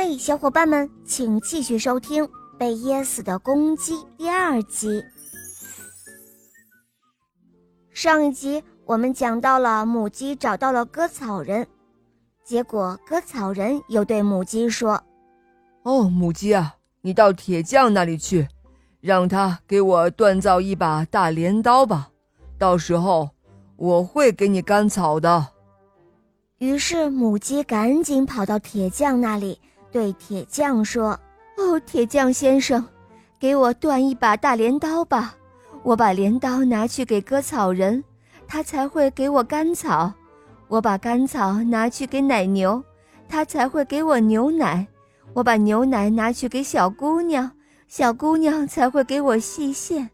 嘿，小伙伴们，请继续收听《被噎死的公鸡》第二集。上一集我们讲到了母鸡找到了割草人，结果割草人又对母鸡说：“哦，母鸡啊，你到铁匠那里去，让他给我锻造一把大镰刀吧，到时候我会给你干草的。”于是母鸡赶紧跑到铁匠那里。对铁匠说：“哦，铁匠先生，给我锻一把大镰刀吧。我把镰刀拿去给割草人，他才会给我干草；我把干草拿去给奶牛，他才会给我牛奶；我把牛奶拿去给小姑娘，小姑娘才会给我细线；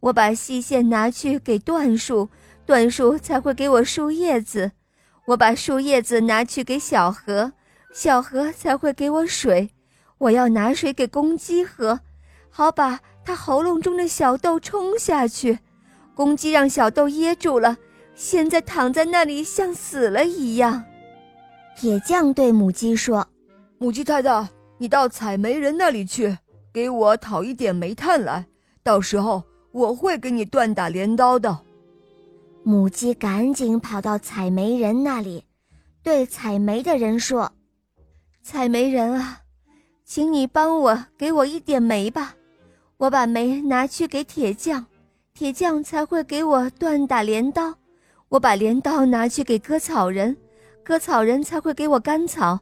我把细线拿去给椴树，椴树才会给我树叶子；我把树叶子拿去给小河。”小河才会给我水，我要拿水给公鸡喝，好把它喉咙中的小豆冲下去。公鸡让小豆噎住了，现在躺在那里像死了一样。铁匠对母鸡说：“母鸡太太，你到采煤人那里去，给我讨一点煤炭来，到时候我会给你锻打镰刀的。”母鸡赶紧跑到采煤人那里，对采煤的人说。采煤人啊，请你帮我给我一点煤吧，我把煤拿去给铁匠，铁匠才会给我锻打镰刀；我把镰刀拿去给割草人，割草人才会给我干草；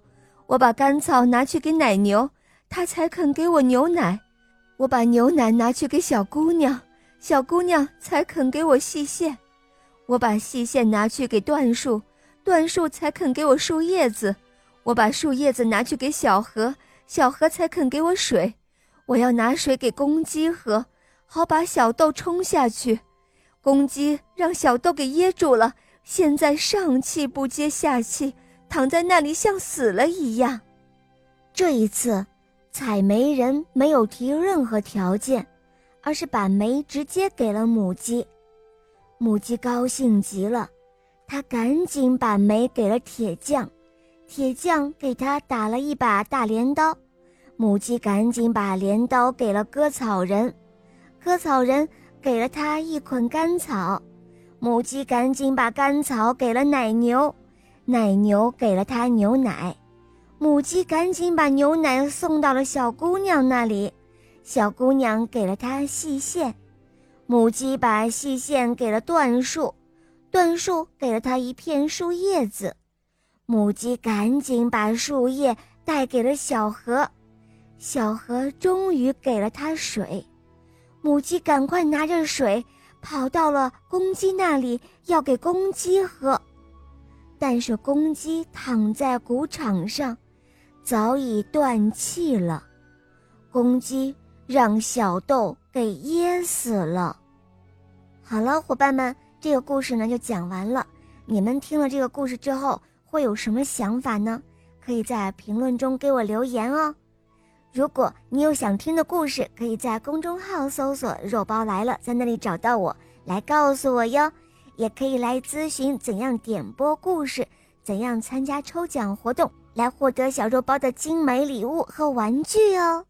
我把干草拿去给奶牛，他才肯给我牛奶；我把牛奶拿去给小姑娘，小姑娘才肯给我细线；我把细线拿去给椴树，椴树才肯给我树叶子。我把树叶子拿去给小河，小河才肯给我水。我要拿水给公鸡喝，好把小豆冲下去。公鸡让小豆给噎住了，现在上气不接下气，躺在那里像死了一样。这一次，采煤人没有提任何条件，而是把煤直接给了母鸡。母鸡高兴极了，它赶紧把煤给了铁匠。铁匠给他打了一把大镰刀，母鸡赶紧把镰刀给了割草人，割草人给了他一捆干草，母鸡赶紧把干草给了奶牛，奶牛给了他牛奶，母鸡赶紧把牛奶送到了小姑娘那里，小姑娘给了他细线，母鸡把细线给了椴树，椴树给了他一片树叶子。母鸡赶紧把树叶带给了小河，小河终于给了它水。母鸡赶快拿着水跑到了公鸡那里，要给公鸡喝。但是公鸡躺在谷场上，早已断气了。公鸡让小豆给噎死了。好了，伙伴们，这个故事呢就讲完了。你们听了这个故事之后。会有什么想法呢？可以在评论中给我留言哦。如果你有想听的故事，可以在公众号搜索“肉包来了”，在那里找到我，来告诉我哟。也可以来咨询怎样点播故事，怎样参加抽奖活动，来获得小肉包的精美礼物和玩具哦。